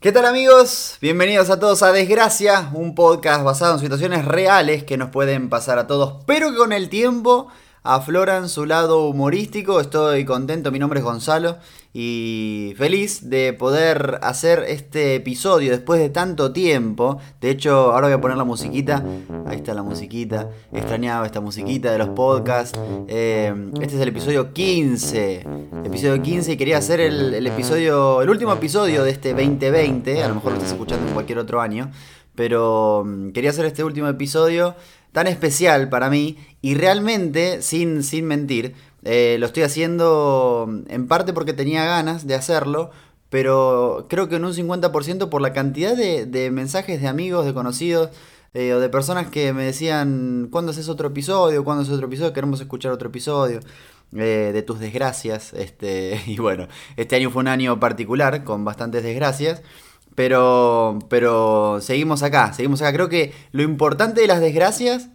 ¿Qué tal amigos? Bienvenidos a todos a Desgracia, un podcast basado en situaciones reales que nos pueden pasar a todos, pero que con el tiempo afloran su lado humorístico. Estoy contento, mi nombre es Gonzalo y feliz de poder hacer este episodio después de tanto tiempo. De hecho, ahora voy a poner la musiquita. Ahí está la musiquita. Extrañaba esta musiquita de los podcasts. Eh, este es el episodio 15. Episodio 15 y quería hacer el, episodio, el último episodio de este 2020. A lo mejor lo estás escuchando en cualquier otro año. Pero mm, quería hacer este último episodio tan especial para mí y realmente, sin, sin mentir, eh, lo estoy haciendo en parte porque tenía ganas de hacerlo, pero creo que en un 50% por la cantidad de, mensajes de amigos, de conocidos eh, o de personas que me decían, ¿cuándo haces otro episodio? ¿Cuándo haces otro episodio? Queremos escuchar otro episodio. Eh, de tus desgracias. Este, y bueno, este año fue un año particular con bastantes desgracias. Pero, pero seguimos acá, seguimos acá. Creo que lo importante de las desgracias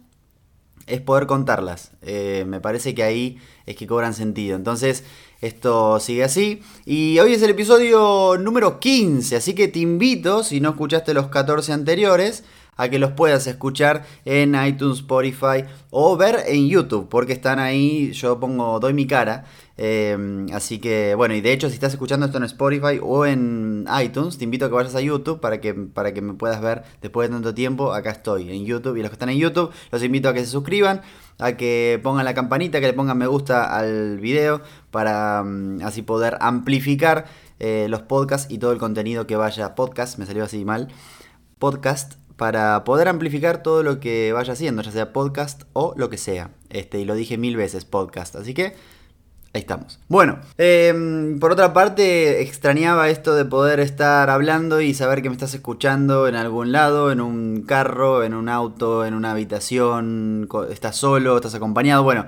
es poder contarlas. Eh, me parece que ahí es que cobran sentido. Entonces, esto sigue así. Y hoy es el episodio número 15, así que te invito, si no escuchaste los 14 anteriores, a que los puedas escuchar en iTunes, Spotify o ver en YouTube, porque están ahí, yo pongo, doy mi cara. Em, así que, bueno, y de hecho, si estás escuchando esto en Spotify o en iTunes, te invito a que vayas a YouTube para que, para que me puedas ver después de tanto tiempo. Acá estoy en YouTube. Y los que están en YouTube, los invito a que se suscriban, a que pongan la campanita, que le pongan me gusta al video, para mm, así poder amplificar eh, los podcasts y todo el contenido que vaya. Podcast, me salió así mal. Podcast para poder amplificar todo lo que vaya haciendo, ya sea podcast o lo que sea. Este, y lo dije mil veces, podcast. Así que ahí estamos. Bueno, em, por otra parte, extrañaba esto de poder estar hablando y saber que me estás escuchando en algún lado, en un carro, en un auto, en una habitación, estás solo, estás acompañado. Bueno,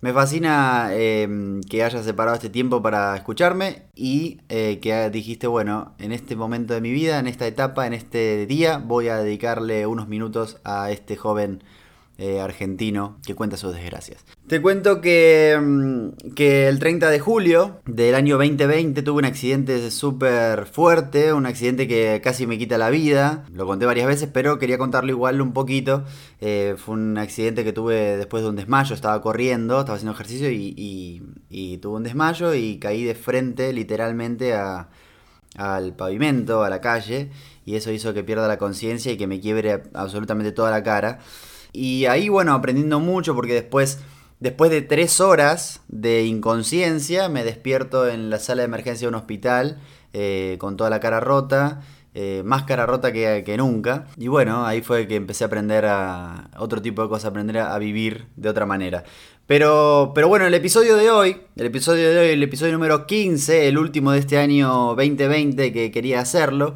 me fascina em, que hayas separado este tiempo para escucharme y eh, que dijiste, bueno, en este momento de mi vida, en esta etapa, en este día, voy a dedicarle unos minutos a este joven eh, argentino que cuenta sus desgracias. Te cuento que, mm, que, el 30 de julio del año 2020 tuve un accidente súper fuerte, un accidente que casi me quita la vida, lo conté varias veces, pero quería contarlo igual un poquito. Eh, fue un accidente que tuve después de un desmayo, estaba corriendo, estaba haciendo ejercicio y, y, tuve un desmayo y caí de frente literalmente al pavimento, a la calle, y eso hizo que pierda la conciencia y que me quiebre absolutamente toda la cara. Y ahí, bueno, aprendiendo mucho porque después, después de tres horas de inconsciencia, me despierto en la sala de emergencia de un hospital eh, con toda la cara rota. Eh, más cara rota que, que, nunca. Y bueno, ahí fue que empecé a aprender a otro tipo de cosas, aprender a, vivir de otra manera. Pero, pero bueno, el episodio de hoy, el episodio de hoy, el episodio número 15, el último de este año 2020 que quería hacerlo,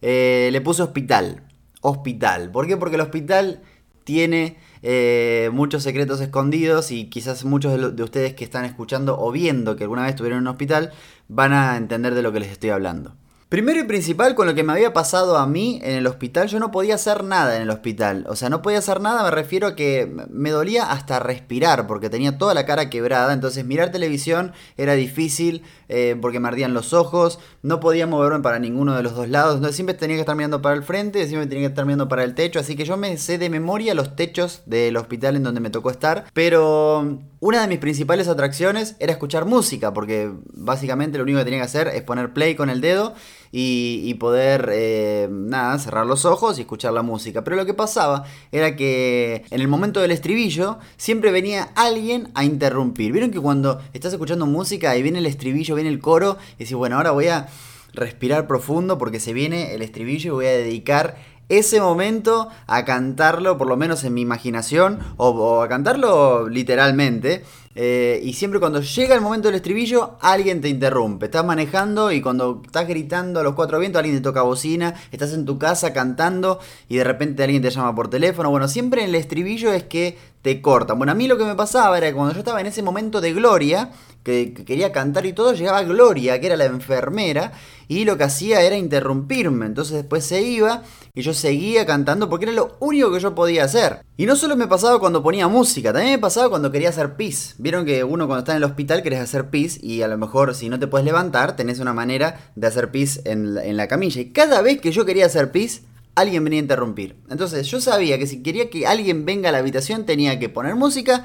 eh, le puse hospital. Hospital. ¿Por qué? Porque el hospital tiene eh, muchos secretos escondidos y quizás muchos de, ustedes que están escuchando o viendo que alguna vez estuvieron en un hospital van a entender de lo que les estoy hablando. Primero y principal, con lo que me había pasado a mí en el hospital, yo no podía hacer nada en el hospital. O sea, no podía hacer nada, me refiero a que me dolía hasta respirar, porque tenía toda la cara quebrada. Entonces, mirar televisión era difícil, eh, porque me ardían los ojos. No podía moverme para ninguno de los dos lados. Entonces, siempre tenía que estar mirando para el frente, siempre tenía que estar mirando para el techo. Así que yo me sé de memoria los techos del hospital en donde me tocó estar. Pero una de mis principales atracciones era escuchar música, porque básicamente lo único que tenía que hacer es poner play con el dedo y, poder, eh, nada, cerrar los ojos y escuchar la música. Pero lo que pasaba era que en el momento del estribillo siempre venía alguien a interrumpir. ¿Vieron que cuando estás escuchando música y viene el estribillo, viene el coro, y decís, bueno, ahora voy a respirar profundo porque se viene el estribillo y voy a dedicar ese momento a cantarlo, por lo menos en mi imaginación, o, a cantarlo literalmente. Eh, y siempre cuando llega el momento del estribillo, alguien te interrumpe. Estás manejando y cuando estás gritando a los cuatro vientos, alguien te toca bocina. Estás en tu casa cantando y de repente alguien te llama por teléfono. Bueno, siempre en el estribillo es que te cortan. Bueno, a mí lo que me pasaba era que cuando yo estaba en ese momento de gloria, que, quería cantar y todo, llegaba Gloria, que era la enfermera, y lo que hacía era interrumpirme. Entonces después se iba y yo seguía cantando porque era lo único que yo podía hacer. Y no solo me pasaba cuando ponía música, también me pasaba cuando quería hacer pis. Vieron que uno cuando está en el hospital querés hacer pis y a lo mejor si no te puedes levantar tenés una manera de hacer pis en en la camilla. Y cada vez que yo quería hacer pis, alguien venía a interrumpir. Entonces yo sabía que si quería que alguien venga a la habitación tenía que poner música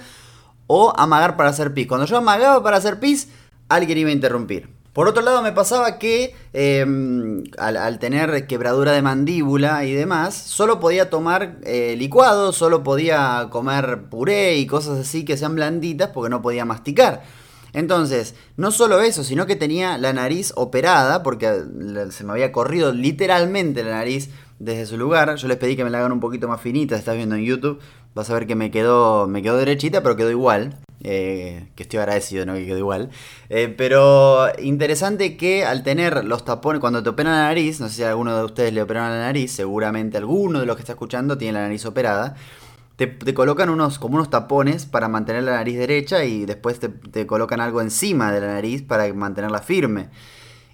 o amagar para hacer pis. Cuando yo amagaba para hacer pis, alguien iba a interrumpir. Por otro lado, me pasaba que em, al, tener quebradura de mandíbula y demás, solo podía tomar eh, licuado, solo podía comer puré y cosas así que sean blanditas porque no podía masticar. Entonces, no solo eso, sino que tenía la nariz operada, porque se me había corrido literalmente la nariz desde su lugar. Yo les pedí que me la hagan un poquito más finita, estás viendo en YouTube. Vas a ver que me quedó, me derechita, pero quedó igual. Eh, que estoy agradecido, ¿no? Que quedó igual. Eh, pero interesante que al tener los tapones, cuando te operan la nariz, no sé si alguno de ustedes le operan la nariz, seguramente alguno de los que está escuchando tiene la nariz operada te, colocan unos, como unos tapones para mantener la nariz derecha y después te, colocan algo encima de la nariz para mantenerla firme.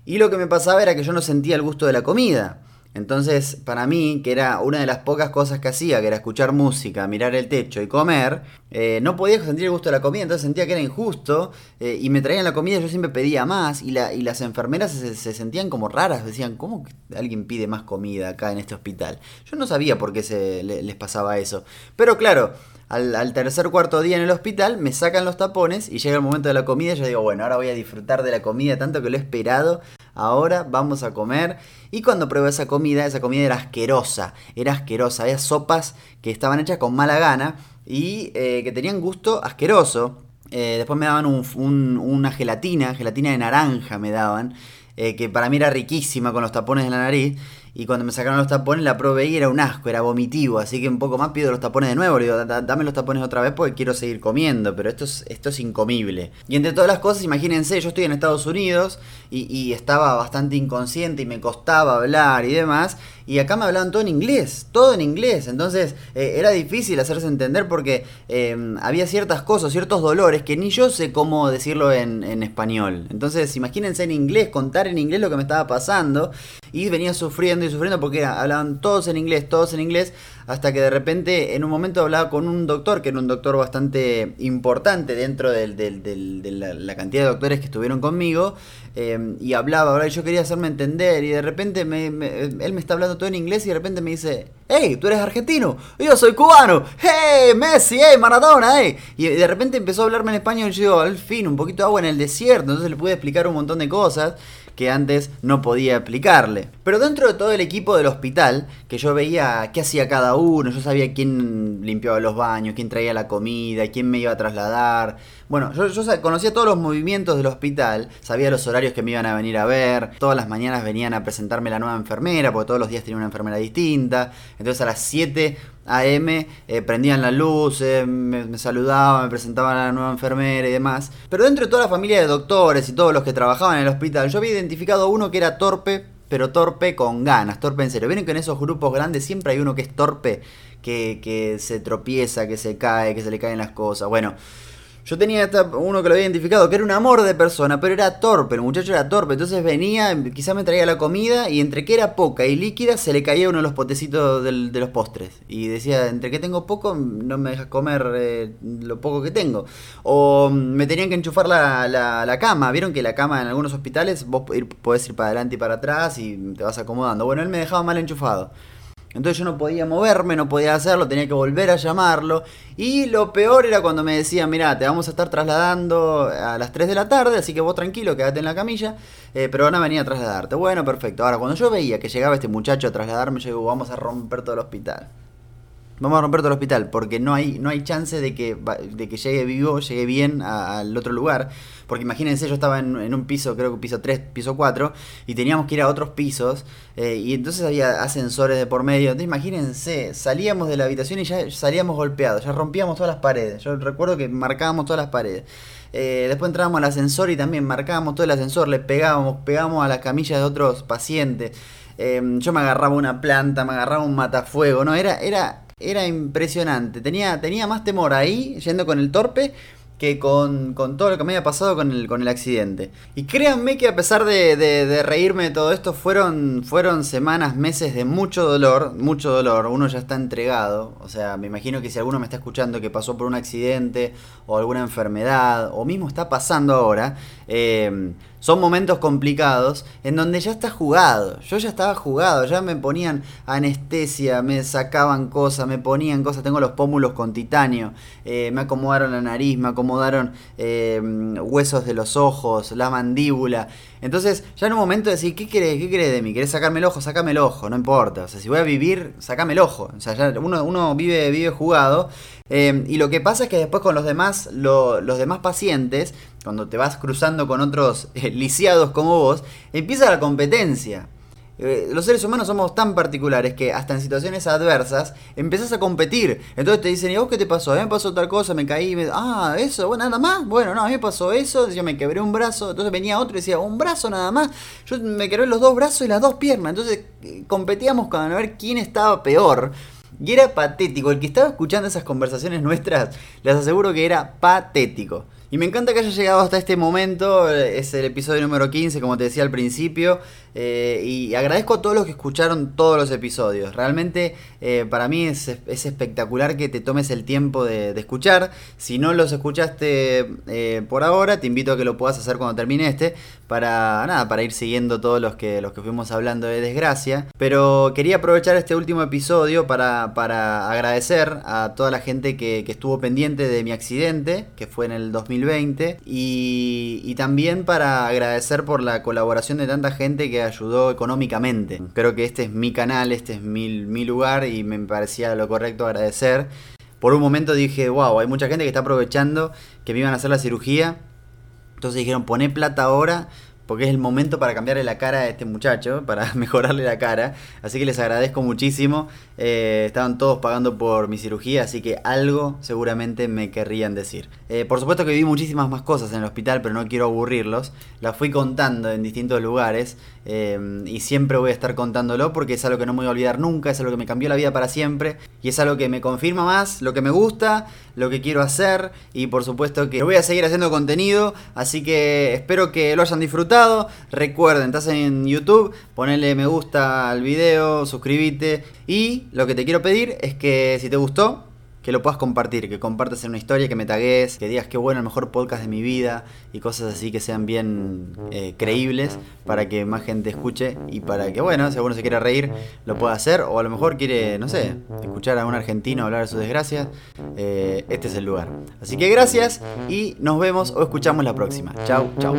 Y lo que me pasaba era que yo no sentía el gusto de la comida. Entonces, para mí, que era una de las pocas cosas que hacía, que era escuchar música, mirar el techo y comer, eh, no podía sentir el gusto de la comida, entonces sentía que era injusto eh, y me traían la comida, yo siempre pedía más y, la, y las enfermeras se, sentían como raras, decían, ¿cómo que alguien pide más comida acá en este hospital? Yo no sabía por qué se, les pasaba eso, pero claro, al, al, tercer cuarto día en el hospital, me sacan los tapones y llega el momento de la comida y yo digo, bueno, ahora voy a disfrutar de la comida tanto que lo he esperado ahora vamos a comer. Y cuando probé esa comida, esa comida era asquerosa, era asquerosa. Había sopas que estaban hechas con mala gana y eh, que tenían gusto asqueroso. Eh, después me daban una gelatina, gelatina de naranja me daban, eh, que para mí era riquísima con los tapones de la nariz. Y cuando me sacaron los tapones la probé y era un asco, era vomitivo. Así que un poco más pido los tapones de nuevo. Le digo, dame los tapones otra vez porque quiero seguir comiendo. Pero esto es, esto es incomible. Y entre todas las cosas, imagínense, yo estoy en Estados Unidos y, estaba bastante inconsciente y me costaba hablar y demás. Y acá me hablaban todo en inglés, todo en inglés. Entonces eh, era difícil hacerse entender porque em, había ciertas cosas, ciertos dolores que ni yo sé cómo decirlo en, en español. Entonces imagínense en inglés, contar en inglés lo que me estaba pasando. Y venía sufriendo y sufriendo porque hablaban todos en inglés, todos en inglés, hasta que de repente en un momento hablaba con un doctor, que era un doctor bastante importante dentro de la, cantidad de doctores que estuvieron conmigo, eh, y hablaba, ahora yo quería hacerme entender, y de repente él me está hablando todo en inglés y de repente me dice, hey, tú eres argentino, yo soy cubano, hey, Messi, hey, Maradona, hey. Y de repente empezó a hablarme en español y yo digo, al fin, un poquito de agua en el desierto, entonces le pude explicar un montón de cosas que antes no podía aplicarle. Pero dentro de todo el equipo del hospital, que yo veía qué hacía cada uno, yo sabía quién limpiaba los baños, quién traía la comida, quién me iba a trasladar. Bueno, yo, yo conocía todos los movimientos del hospital, sabía los horarios que me iban a venir a ver, todas las mañanas venían a presentarme la nueva enfermera, porque todos los días tenía una enfermera distinta. Entonces a las 7 AM eh, prendían la luz, me, saludaban, me presentaban a la nueva enfermera y demás. Pero dentro de toda la familia de doctores y todos los que trabajaban en el hospital, yo había identificado uno que era torpe, pero torpe con ganas, torpe en serio. Vienen que en esos grupos grandes siempre hay uno que es torpe, que, que se tropieza, que se cae, que se le caen las cosas. Bueno. Yo tenía uno que lo había identificado, que era un amor de persona, pero era torpe, el muchacho era torpe, entonces venía, quizás me traía la comida y entre que era poca y líquida se le caía uno de los potecitos de los postres. Y decía, entre que tengo poco, no me dejas comer eh, lo poco que tengo. O me tenían que enchufar la, la, cama, vieron que la cama en algunos hospitales vos podés ir para adelante y para atrás y te vas acomodando. Bueno, él me dejaba mal enchufado. Entonces yo no podía moverme, no podía hacerlo, tenía que volver a llamarlo. Y lo peor era cuando me decían, mira, te vamos a estar trasladando a las 3 de la tarde, así que vos tranquilo, quédate en la camilla, eh, pero van a venir a trasladarte. Bueno, perfecto. Ahora, cuando yo veía que llegaba este muchacho a trasladarme, yo digo, vamos a romper todo el hospital. Vamos a romper todo el hospital, porque no hay, no hay chance de que, de que llegue vivo, llegue bien al otro lugar. Porque imagínense, yo estaba en, un piso, creo que piso 3, piso 4, y teníamos que ir a otros pisos, eh, y entonces había ascensores de por medio. Entonces imagínense, salíamos de la habitación y ya salíamos golpeados, ya rompíamos todas las paredes. Yo recuerdo que marcábamos todas las paredes. Eh, después entrábamos al ascensor y también marcábamos todo el ascensor, le pegábamos, pegábamos a las camillas de otros pacientes. Eh, yo me agarraba una planta, me agarraba un matafuego, ¿no? Era, era era impresionante. Tenía, tenía más temor ahí, yendo con el torpe, que con, todo lo que me había pasado con el, con el accidente. Y créanme que a pesar de, reírme de todo esto, fueron, fueron semanas, meses de mucho dolor, mucho dolor. Uno ya está entregado. O sea, me imagino que si alguno me está escuchando que pasó por un accidente o alguna enfermedad, o mismo está pasando ahora, eh, son momentos complicados en donde ya está jugado. Yo ya estaba jugado, ya me ponían anestesia, me sacaban cosas, me ponían cosas. Tengo los pómulos con titanio, eh, me acomodaron la nariz, me acomodaron eh, huesos de los ojos, la mandíbula. Entonces, ya en un momento de decir, ¿qué querés? ¿Qué querés de mí? ¿Querés sacarme el ojo? Sácame el ojo, no importa. O sea, si voy a vivir, sacame el ojo. O sea, ya uno, uno vive, vive jugado. Eh, y lo que pasa es que después con los demás, los demás pacientes, cuando te vas cruzando con otros eh, lisiados como vos, empieza la competencia. Eh, los seres humanos somos tan particulares que hasta en situaciones adversas empezás a competir. Entonces te dicen, ¿y vos qué te pasó? A mí me pasó tal cosa, me caí, me... ah, eso, bueno, nada más. Bueno, no, a mí me pasó eso, yo me quebré un brazo. Entonces venía otro y decía, un brazo nada más. Yo me quebré los dos brazos y las dos piernas. Entonces competíamos con a ver quién estaba peor. Y era patético. El que estaba escuchando esas conversaciones nuestras, les aseguro que era patético. Y me encanta que haya llegado hasta este momento. Es el episodio número 15, como te decía al principio. Eh, y agradezco a todos los que escucharon todos los episodios. Realmente eh, para mí es, espectacular que te tomes el tiempo de, escuchar. Si no los escuchaste eh, por ahora, te invito a que lo puedas hacer cuando termine este. Para nada, para ir siguiendo todos los que, los que fuimos hablando de desgracia. Pero quería aprovechar este último episodio para, para agradecer a toda la gente que, estuvo pendiente de mi accidente, que fue en el 2020. Y, y también para agradecer por la colaboración de tanta gente que ayudó económicamente. Creo que este es mi canal, este es mi, mi lugar y me parecía lo correcto agradecer. Por un momento dije, wow, hay mucha gente que está aprovechando que me iban a hacer la cirugía. Entonces dijeron, poné plata ahora porque es el momento para cambiarle la cara a este muchacho, para mejorarle la cara. Así que les agradezco muchísimo. Eh, estaban todos pagando por mi cirugía, así que algo seguramente me querrían decir. Eh, por supuesto que vi muchísimas más cosas en el hospital, pero no quiero aburrirlos. Las fui contando en distintos lugares eh, y siempre voy a estar contándolo porque es algo que no me voy a olvidar nunca, es algo que me cambió la vida para siempre y es algo que me confirma más lo que me gusta, lo que quiero hacer y por supuesto que voy a seguir haciendo contenido, así que espero que lo hayan disfrutado Recuerden, estás en YouTube, ponele me gusta al video, suscríbete. Y lo que te quiero pedir es que si te gustó, que lo puedas compartir, que compartas en una historia, que me tagues, que digas que bueno, el mejor podcast de mi vida y cosas así que sean bien eh, creíbles para que más gente escuche y para que, bueno, si alguno se quiere reír, lo pueda hacer o a lo mejor quiere, no sé, escuchar a un argentino hablar de sus desgracias, eh, este es el lugar. Así que gracias y nos vemos o escuchamos la próxima. Chau, chau.